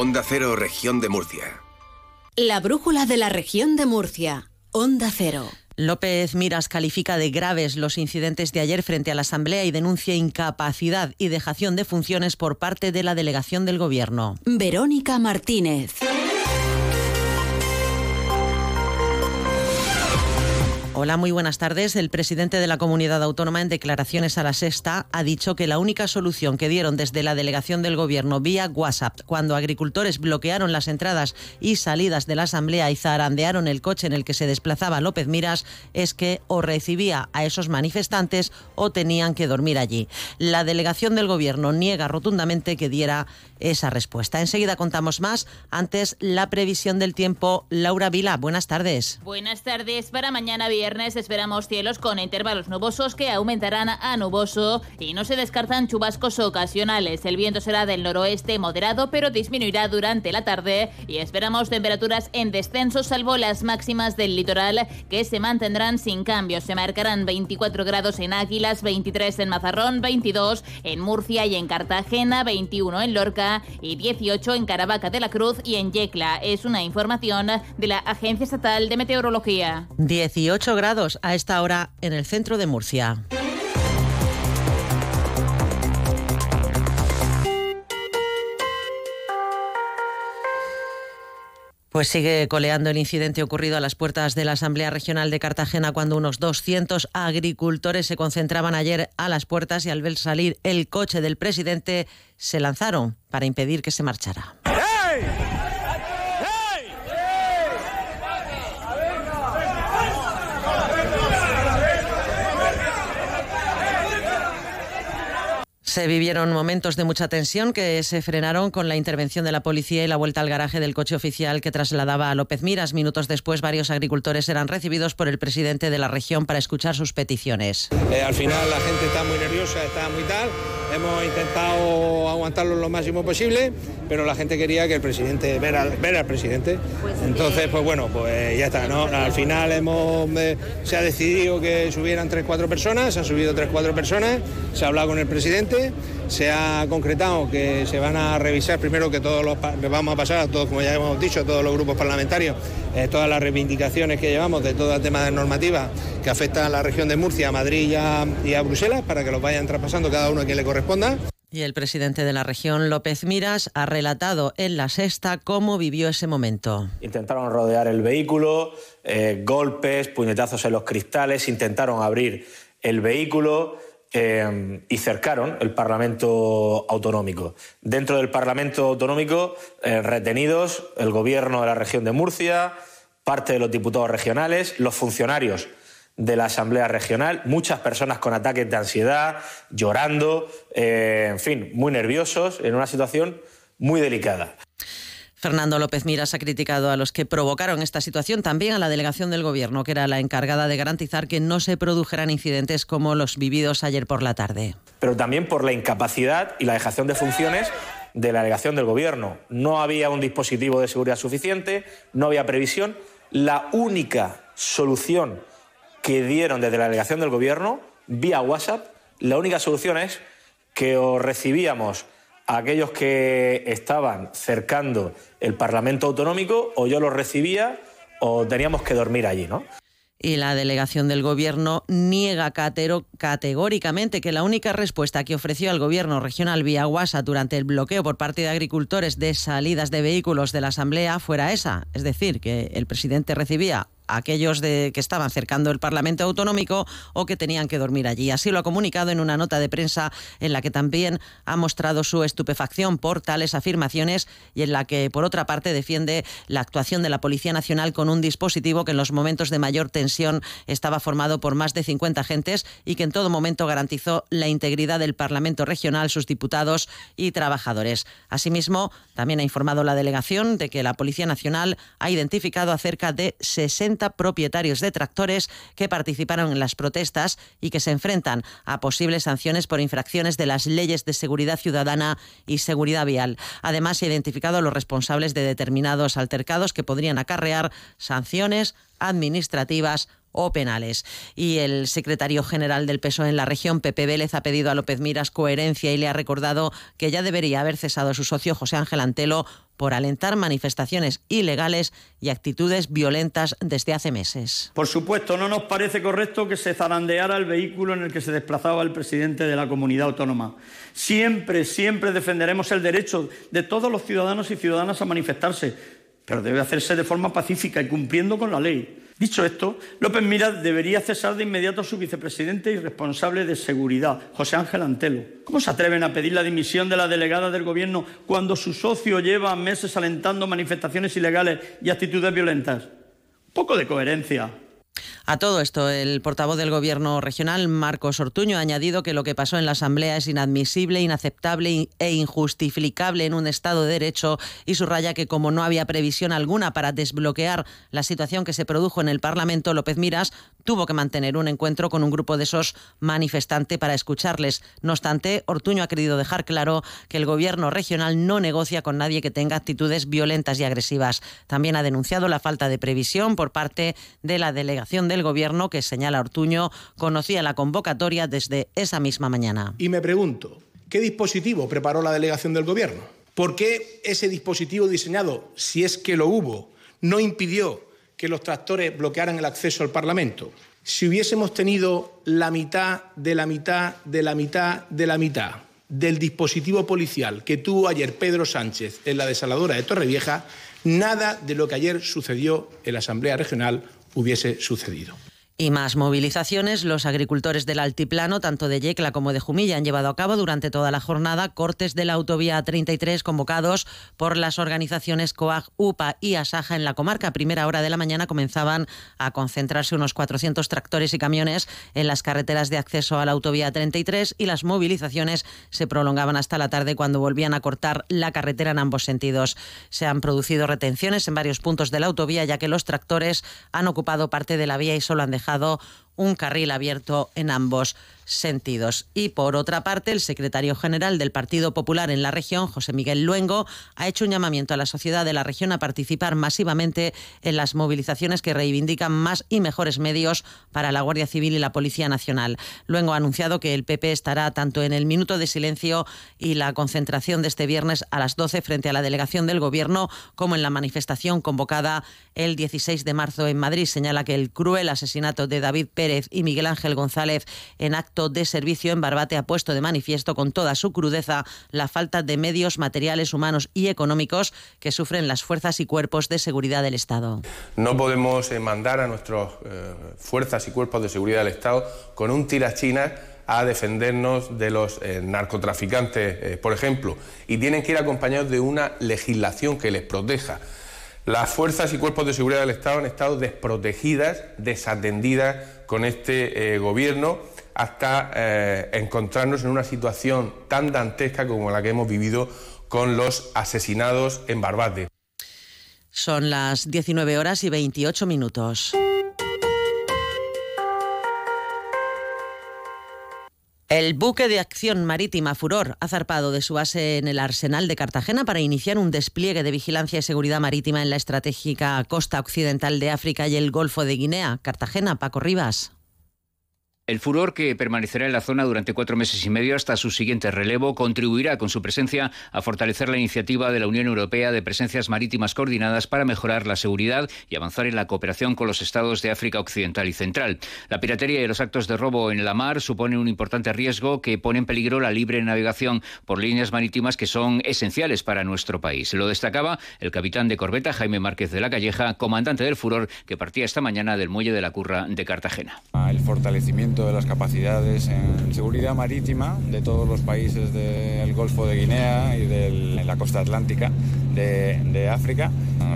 Onda Cero, región de Murcia. La brújula de la región de Murcia. Onda Cero. López Miras califica de graves los incidentes de ayer frente a la Asamblea y denuncia incapacidad y dejación de funciones por parte de la delegación del Gobierno. Verónica Martínez. Hola, muy buenas tardes. El presidente de la comunidad autónoma en declaraciones a la sexta ha dicho que la única solución que dieron desde la delegación del gobierno vía WhatsApp cuando agricultores bloquearon las entradas y salidas de la asamblea y zarandearon el coche en el que se desplazaba López Miras es que o recibía a esos manifestantes o tenían que dormir allí. La delegación del gobierno niega rotundamente que diera esa respuesta. Enseguida contamos más. Antes, la previsión del tiempo. Laura Vila, buenas tardes. Buenas tardes. Para mañana viernes esperamos cielos con intervalos nubosos que aumentarán a nuboso y no se descartan chubascos ocasionales. El viento será del noroeste moderado, pero disminuirá durante la tarde y esperamos temperaturas en descenso, salvo las máximas del litoral que se mantendrán sin cambios. Se marcarán 24 grados en Águilas, 23 en Mazarrón, 22 en Murcia y en Cartagena, 21 en Lorca y 18 en Caravaca de la Cruz y en Yecla. Es una información de la Agencia Estatal de Meteorología. 18 grados a esta hora en el centro de Murcia. Pues sigue coleando el incidente ocurrido a las puertas de la Asamblea Regional de Cartagena cuando unos 200 agricultores se concentraban ayer a las puertas y al ver salir el coche del presidente se lanzaron para impedir que se marchara. Se vivieron momentos de mucha tensión que se frenaron con la intervención de la policía y la vuelta al garaje del coche oficial que trasladaba a López Miras. Minutos después, varios agricultores eran recibidos por el presidente de la región para escuchar sus peticiones. Eh, al final la gente está muy nerviosa, está muy tal. Hemos intentado aguantarlo lo máximo posible, pero la gente quería que el presidente, ver al, ver al presidente. Pues, Entonces, pues bueno, pues ya está. ¿no? Al final hemos, eh, se ha decidido que subieran 3-4 personas, se han subido 3-4 personas, se ha hablado con el presidente se ha concretado que se van a revisar primero que todos los vamos a pasar a todos, como ya hemos dicho, a todos los grupos parlamentarios, eh, todas las reivindicaciones que llevamos de todo el tema de normativa que afecta a la región de Murcia, a Madrid y a, y a Bruselas, para que los vayan traspasando cada uno a quien le corresponda. Y el presidente de la región, López Miras, ha relatado en la sexta cómo vivió ese momento. Intentaron rodear el vehículo, eh, golpes, puñetazos en los cristales, intentaron abrir el vehículo. Eh, y cercaron el Parlamento Autonómico. Dentro del Parlamento Autonómico, eh, retenidos el Gobierno de la región de Murcia, parte de los diputados regionales, los funcionarios de la Asamblea Regional, muchas personas con ataques de ansiedad, llorando, eh, en fin, muy nerviosos, en una situación muy delicada. Fernando López Miras ha criticado a los que provocaron esta situación, también a la delegación del Gobierno, que era la encargada de garantizar que no se produjeran incidentes como los vividos ayer por la tarde. Pero también por la incapacidad y la dejación de funciones de la delegación del Gobierno. No había un dispositivo de seguridad suficiente, no había previsión. La única solución que dieron desde la delegación del Gobierno, vía WhatsApp, la única solución es que os recibíamos aquellos que estaban cercando el Parlamento Autonómico, o yo los recibía o teníamos que dormir allí, ¿no? Y la delegación del Gobierno niega categóricamente que la única respuesta que ofreció al Gobierno regional vía WhatsApp durante el bloqueo por parte de agricultores de salidas de vehículos de la Asamblea fuera esa. Es decir, que el presidente recibía aquellos de, que estaban cercando el Parlamento Autonómico o que tenían que dormir allí. Así lo ha comunicado en una nota de prensa en la que también ha mostrado su estupefacción por tales afirmaciones y en la que, por otra parte, defiende la actuación de la Policía Nacional con un dispositivo que en los momentos de mayor tensión estaba formado por más de 50 agentes y que en todo momento garantizó la integridad del Parlamento Regional, sus diputados y trabajadores. Asimismo, también ha informado la delegación de que la Policía Nacional ha identificado a cerca de 60 propietarios de tractores que participaron en las protestas y que se enfrentan a posibles sanciones por infracciones de las leyes de seguridad ciudadana y seguridad vial. Además, se ha identificado a los responsables de determinados altercados que podrían acarrear sanciones administrativas o penales. Y el secretario general del PSOE en la región, Pepe Vélez, ha pedido a López Miras coherencia y le ha recordado que ya debería haber cesado a su socio José Ángel Antelo por alentar manifestaciones ilegales y actitudes violentas desde hace meses. Por supuesto, no nos parece correcto que se zarandeara el vehículo en el que se desplazaba el presidente de la comunidad autónoma. Siempre, siempre defenderemos el derecho de todos los ciudadanos y ciudadanas a manifestarse, pero debe hacerse de forma pacífica y cumpliendo con la ley. Dicho esto, López Miras debería cesar de inmediato a su vicepresidente y responsable de seguridad, José Ángel Antelo. ¿Cómo se atreven a pedir la dimisión de la delegada del Gobierno cuando su socio lleva meses alentando manifestaciones ilegales y actitudes violentas? Poco de coherencia. A todo esto, el portavoz del Gobierno regional, Marcos Ortuño, ha añadido que lo que pasó en la Asamblea es inadmisible, inaceptable e injustificable en un Estado de Derecho y subraya que como no había previsión alguna para desbloquear la situación que se produjo en el Parlamento, López Miras tuvo que mantener un encuentro con un grupo de esos manifestantes para escucharles. No obstante, Ortuño ha querido dejar claro que el Gobierno regional no negocia con nadie que tenga actitudes violentas y agresivas. También ha denunciado la falta de previsión por parte de la delegación del el Gobierno que señala Ortuño conocía la convocatoria desde esa misma mañana. Y me pregunto, ¿qué dispositivo preparó la delegación del Gobierno? ¿Por qué ese dispositivo diseñado, si es que lo hubo, no impidió que los tractores bloquearan el acceso al Parlamento? Si hubiésemos tenido la mitad de la mitad de la mitad de la mitad del dispositivo policial que tuvo ayer Pedro Sánchez en la desaladora de Torrevieja, nada de lo que ayer sucedió en la Asamblea Regional hubiese sucedido. Y más movilizaciones. Los agricultores del altiplano, tanto de Yecla como de Jumilla, han llevado a cabo durante toda la jornada cortes de la autovía 33 convocados por las organizaciones COAG, UPA y ASAJA en la comarca. A primera hora de la mañana comenzaban a concentrarse unos 400 tractores y camiones en las carreteras de acceso a la autovía 33 y las movilizaciones se prolongaban hasta la tarde cuando volvían a cortar la carretera en ambos sentidos. Se han producido retenciones en varios puntos de la autovía ya que los tractores han ocupado parte de la vía y solo han dejado un carril abierto en ambos sentidos. Y por otra parte, el secretario general del Partido Popular en la región, José Miguel Luengo, ha hecho un llamamiento a la sociedad de la región a participar masivamente en las movilizaciones que reivindican más y mejores medios para la Guardia Civil y la Policía Nacional. Luengo ha anunciado que el PP estará tanto en el minuto de silencio y la concentración de este viernes a las 12 frente a la delegación del Gobierno, como en la manifestación convocada el 16 de marzo en Madrid. Señala que el cruel asesinato de David Pérez y Miguel Ángel González en acto de servicio en Barbate ha puesto de manifiesto con toda su crudeza la falta de medios materiales, humanos y económicos que sufren las fuerzas y cuerpos de seguridad del Estado. No podemos eh, mandar a nuestras eh, fuerzas y cuerpos de seguridad del Estado con un tirachinas a defendernos de los eh, narcotraficantes, por ejemplo, y tienen que ir acompañados de una legislación que les proteja. Las fuerzas y cuerpos de seguridad del Estado han estado desprotegidas, desatendidas con este gobierno hasta eh, encontrarnos en una situación tan dantesca como la que hemos vivido con los asesinados en Barbate. Son las 19 horas y 28 minutos. El buque de acción marítima Furor ha zarpado de su base en el arsenal de Cartagena para iniciar un despliegue de vigilancia y seguridad marítima en la estratégica costa occidental de África y el Golfo de Guinea. Cartagena, Paco Rivas. El furor, que permanecerá en la zona durante cuatro meses y medio hasta su siguiente relevo, contribuirá con su presencia a fortalecer la iniciativa de la Unión Europea de presencias marítimas coordinadas para mejorar la seguridad y avanzar en la cooperación con los estados de África Occidental y Central. La piratería y los actos de robo en la mar suponen un importante riesgo que pone en peligro la libre navegación por líneas marítimas que son esenciales para nuestro país. Lo destacaba el capitán de corbeta Jaime Márquez de la Calleja, comandante del furor, que partía esta mañana del muelle de la Curra de Cartagena. El fortalecimiento de las capacidades en seguridad marítima de todos los países del Golfo de Guinea y de la costa atlántica de, África.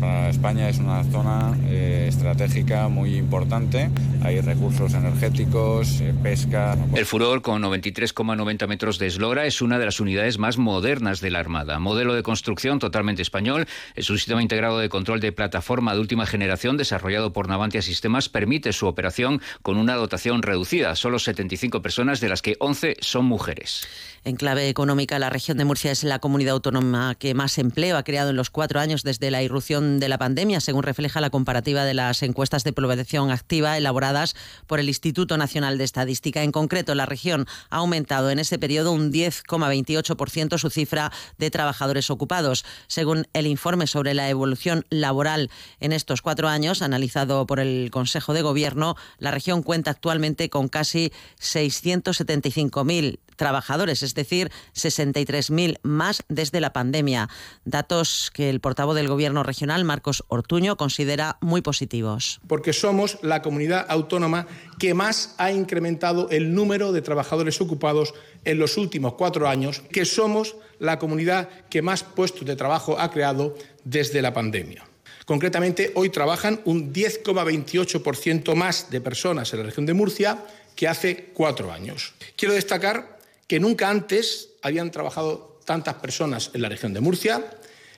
Para España es una zona eh, estratégica muy importante. Hay recursos energéticos, eh, pesca. El Furor, con 93,90 metros de eslora, es una de las unidades más modernas de la Armada. Modelo de construcción totalmente español, es un sistema integrado de control de plataforma de última generación desarrollado por Navantia Sistemas permite su operación con una dotación reducida, solo 75 personas, de las que 11 son mujeres. En clave económica, la región de Murcia es la comunidad autónoma que más empleo ha creado en los cuatro años desde la irrupción de la pandemia, según refleja la comparativa de las encuestas de población activa elaborada elaboradas por el Instituto Nacional de Estadística. En concreto, la región ha aumentado en ese periodo un 10,28% su cifra de trabajadores ocupados. Según el informe sobre la evolución laboral en estos cuatro años, analizado por el Consejo de Gobierno, la región cuenta actualmente con casi 675.000 trabajadores, es decir, 63.000 más desde la pandemia. Datos que el portavoz del Gobierno regional, Marcos Ortuño, considera muy positivos. Porque somos la comunidad autónoma que más ha incrementado el número de trabajadores ocupados en los últimos cuatro años, que somos la comunidad que más puestos de trabajo ha creado desde la pandemia. Concretamente, hoy trabajan un 10,28% más de personas en la región de Murcia que hace cuatro años. Quiero destacar que nunca antes habían trabajado tantas personas en la región de Murcia,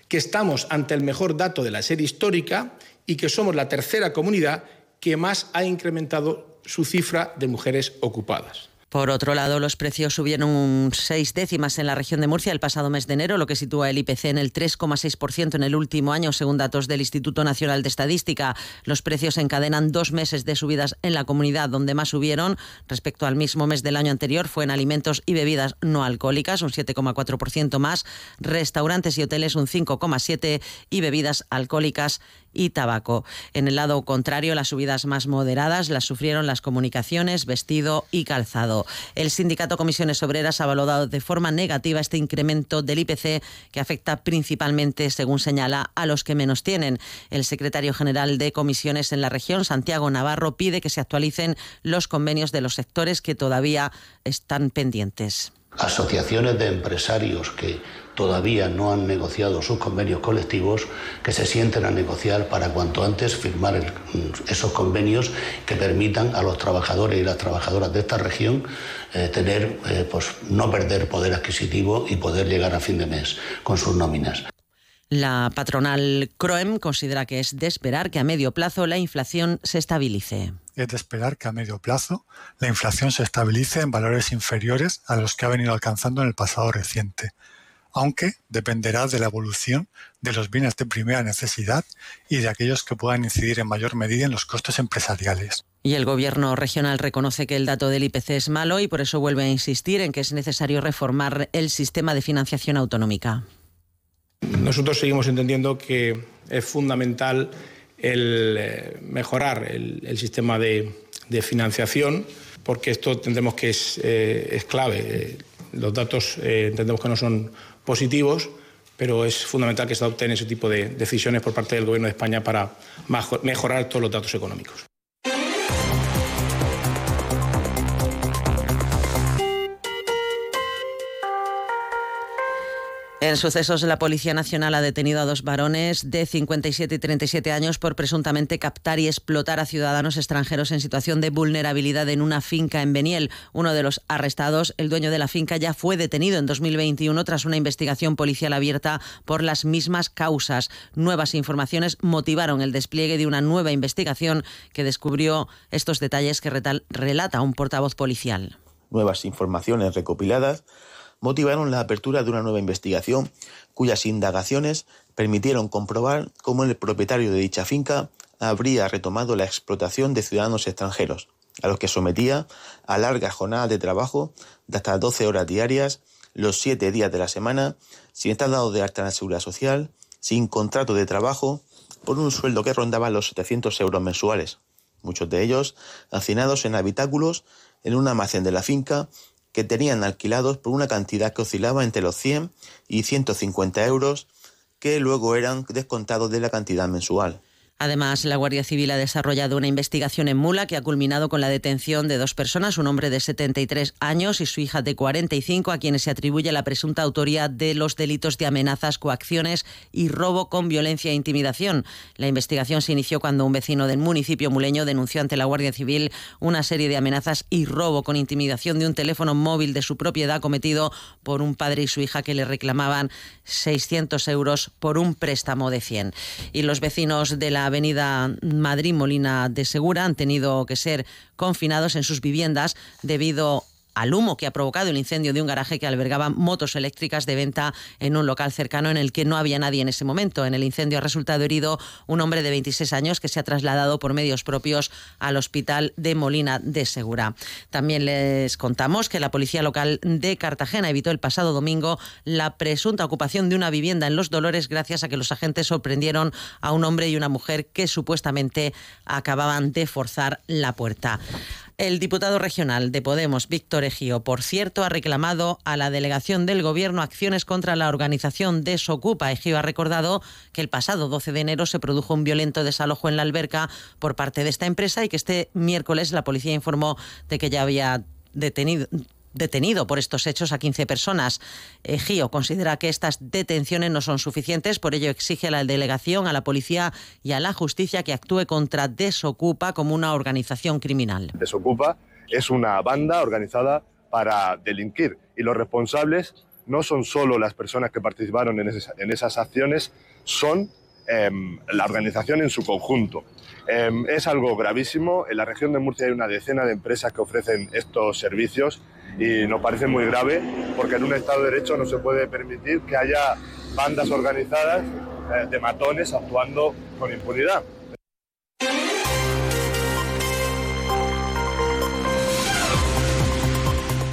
que estamos ante el mejor dato de la serie histórica y que somos la tercera comunidad que más ha incrementado su cifra de mujeres ocupadas. Por otro lado, los precios subieron seis décimas en la región de Murcia el pasado mes de enero, lo que sitúa el IPC en el 3,6% en el último año, según datos del Instituto Nacional de Estadística. Los precios encadenan dos meses de subidas en la comunidad, donde más subieron respecto al mismo mes del año anterior fue en alimentos y bebidas no alcohólicas, un 7,4% más, restaurantes y hoteles un 5,7% y bebidas alcohólicas y tabaco. En el lado contrario, las subidas más moderadas las sufrieron las comunicaciones, vestido y calzado. El sindicato Comisiones Obreras ha valorado de forma negativa este incremento del IPC que afecta principalmente, según señala, a los que menos tienen. El secretario general de comisiones en la región, Santiago Navarro, pide que se actualicen los convenios de los sectores que todavía están pendientes. Asociaciones de empresarios que todavía no han negociado sus convenios colectivos, que se sienten a negociar para cuanto antes firmar esos convenios que permitan a los trabajadores y las trabajadoras de esta región eh, tener, eh, pues, no perder poder adquisitivo y poder llegar a fin de mes con sus nóminas. La patronal Croem considera que es de esperar que a medio plazo la inflación se estabilice. Es de esperar que a medio plazo la inflación se estabilice en valores inferiores a los que ha venido alcanzando en el pasado reciente, aunque dependerá de la evolución de los bienes de primera necesidad y de aquellos que puedan incidir en mayor medida en los costos empresariales. Y el gobierno regional reconoce que el dato del IPC es malo y por eso vuelve a insistir en que es necesario reformar el sistema de financiación autonómica. Nosotros seguimos entendiendo que es fundamental el eh, mejorar el, sistema de, financiación porque esto entendemos que es, eh, clave. Los datos eh, entendemos que no son positivos, pero es fundamental que se adopten ese tipo de decisiones por parte del Gobierno de España para mejorar todos los datos económicos. En sucesos, la Policía Nacional ha detenido a dos varones de 57 y 37 años por presuntamente captar y explotar a ciudadanos extranjeros en situación de vulnerabilidad en una finca en Beniel. Uno de los arrestados, el dueño de la finca, ya fue detenido en 2021 tras una investigación policial abierta por las mismas causas. Nuevas informaciones motivaron el despliegue de una nueva investigación que descubrió estos detalles que relata un portavoz policial. Nuevas informaciones recopiladas motivaron la apertura de una nueva investigación cuyas indagaciones permitieron comprobar cómo el propietario de dicha finca habría retomado la explotación de ciudadanos extranjeros, a los que sometía a largas jornadas de trabajo de hasta 12 horas diarias, los 7 días de la semana, sin estar dado de alta en la seguridad social, sin contrato de trabajo, por un sueldo que rondaba los 700 euros mensuales, muchos de ellos hacinados en habitáculos en un almacén de la finca que tenían alquilados por una cantidad que oscilaba entre los 100 y 150 euros que luego eran descontados de la cantidad mensual. Además, la Guardia Civil ha desarrollado una investigación en Mula que ha culminado con la detención de dos personas, un hombre de 73 años y su hija de 45, a quienes se atribuye la presunta autoría de los delitos de amenazas, coacciones y robo con violencia e intimidación. La investigación se inició cuando un vecino del municipio muleño denunció ante la Guardia Civil una serie de amenazas y robo con intimidación de un teléfono móvil de su propiedad cometido por un padre y su hija que le reclamaban 600 euros por un préstamo de 100. Y los vecinos de la avenida Madrid Molina de Segura han tenido que ser confinados en sus viviendas debido al humo que ha provocado el incendio de un garaje que albergaba motos eléctricas de venta en un local cercano en el que no había nadie en ese momento. En el incendio ha resultado herido un hombre de 26 años que se ha trasladado por medios propios al hospital de Molina de Segura. También les contamos que la policía local de Cartagena evitó el pasado domingo la presunta ocupación de una vivienda en Los Dolores gracias a que los agentes sorprendieron a un hombre y una mujer que supuestamente acababan de forzar la puerta. El diputado regional de Podemos, Víctor Ejío, por cierto, ha reclamado a la delegación del Gobierno acciones contra la organización Desocupa. Ejío ha recordado que el pasado 12 de enero se produjo un violento desalojo en la alberca por parte de esta empresa y que este miércoles la policía informó de que ya había detenido detenido por estos hechos a 15 personas. Gio considera que estas detenciones no son suficientes, por ello exige a la delegación, a la policía y a la justicia que actúe contra Desocupa como una organización criminal. Desocupa es una banda organizada para delinquir y los responsables no son solo las personas que participaron en, esas, acciones, son em, la organización en su conjunto. Em, es algo gravísimo. En la región de Murcia hay una decena de empresas que ofrecen estos servicios y nos parece muy grave porque en un Estado de Derecho no se puede permitir que haya bandas organizadas eh, de matones actuando con impunidad.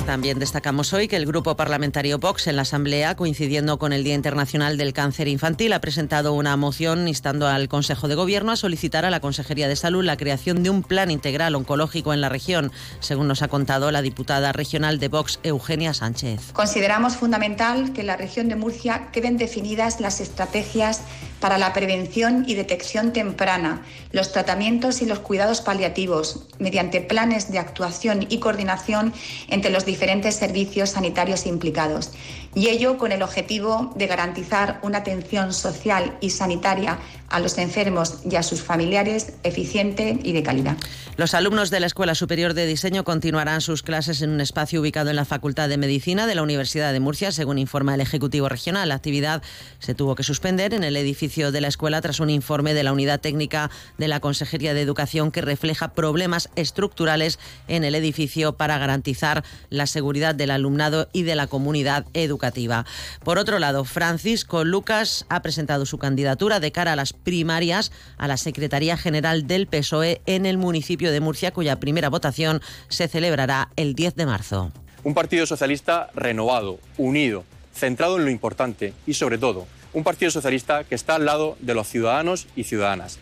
También destacamos hoy que el Grupo Parlamentario Vox en la Asamblea, coincidiendo con el Día Internacional del Cáncer Infantil, ha presentado una moción instando al Consejo de Gobierno a solicitar a la Consejería de Salud la creación de un plan integral oncológico en la región, según nos ha contado la diputada regional de Vox, Eugenia Sánchez. Consideramos fundamental que en la región de Murcia queden definidas las estrategias para la prevención y detección temprana, los tratamientos y los cuidados paliativos, mediante planes de actuación y coordinación entre los diferentes servicios sanitarios implicados, y ello con el objetivo de garantizar una atención social y sanitaria a los enfermos y a sus familiares eficiente y de calidad. Los alumnos de la Escuela Superior de Diseño continuarán sus clases en un espacio ubicado en la Facultad de Medicina de la Universidad de Murcia, según informa el Ejecutivo Regional. La actividad se tuvo que suspender en el edificio de la escuela tras un informe de la Unidad Técnica de la Consejería de Educación que refleja problemas estructurales en el edificio para garantizar la seguridad del alumnado y de la comunidad educativa. Por otro lado, Francisco Lucas ha presentado su candidatura de cara a las primarias a la Secretaría General del PSOE en el municipio de Murcia, cuya primera votación se celebrará el 10 de marzo. Un partido socialista renovado, unido, centrado en lo importante y sobre todo, un partido socialista que está al lado de los ciudadanos y ciudadanas.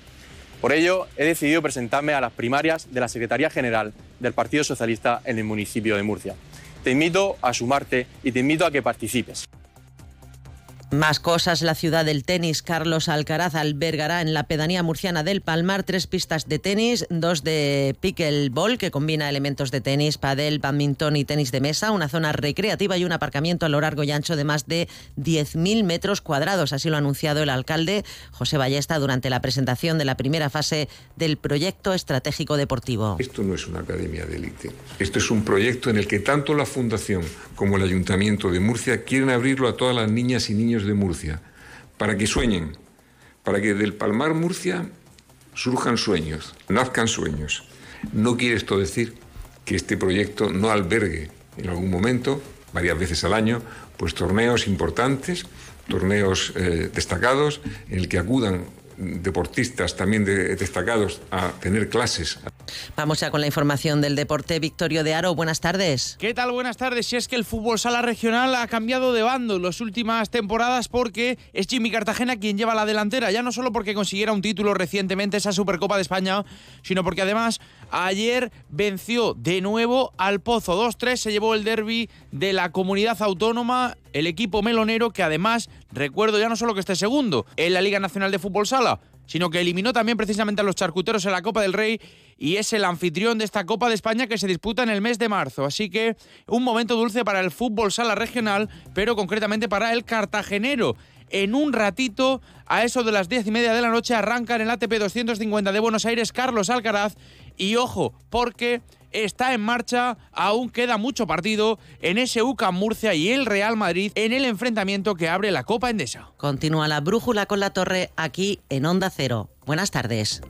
Por ello, he decidido presentarme a las primarias de la Secretaría General del Partido Socialista en el municipio de Murcia. Te invito a sumarte y te invito a que participes. Más cosas, la ciudad del tenis. Carlos Alcaraz albergará en la pedanía murciana del Palmar tres pistas de tenis, dos de pickleball que combina elementos de tenis, padel, badminton y tenis de mesa, una zona recreativa y un aparcamiento a lo largo y ancho de más de 10.000 metros cuadrados. Así lo ha anunciado el alcalde José Ballesta durante la presentación de la primera fase del proyecto estratégico deportivo. Esto no es una academia de élite. Esto es un proyecto en el que tanto la Fundación como el Ayuntamiento de Murcia quieren abrirlo a todas las niñas y niños de Murcia, para que sueñen, para que del Palmar Murcia surjan sueños, nazcan sueños. No quiere esto decir que este proyecto no albergue en algún momento, varias veces al año, pues torneos importantes, torneos eh, destacados, en el que acudan deportistas también destacados a tener clases. Vamos ya con la información del deporte. Victorio de Aro, buenas tardes. ¿Qué tal? Buenas tardes. Si es que el fútbol sala regional ha cambiado de bando en las últimas temporadas porque es Jimmy Cartagena quien lleva la delantera, ya no solo porque consiguiera un título recientemente esa Supercopa de España, sino porque además ayer venció de nuevo al Pozo 2-3, se llevó el derby de la comunidad autónoma, el equipo melonero que además, recuerdo ya no solo que esté segundo en la Liga Nacional de Fútbol Sala, sino que eliminó también precisamente a los charcuteros en la Copa del Rey y es el anfitrión de esta Copa de España que se disputa en el mes de marzo. Así que un momento dulce para el fútbol sala regional, pero concretamente para el cartagenero. En un ratito, a eso de las diez y media de la noche, arrancan el ATP 250 de Buenos Aires Carlos Alcaraz. Y ojo, porque está en marcha, aún queda mucho partido en ese UCAM Murcia y el Real Madrid en el enfrentamiento que abre la Copa Endesa. Continúa la brújula con la torre aquí en Onda Cero. Buenas tardes.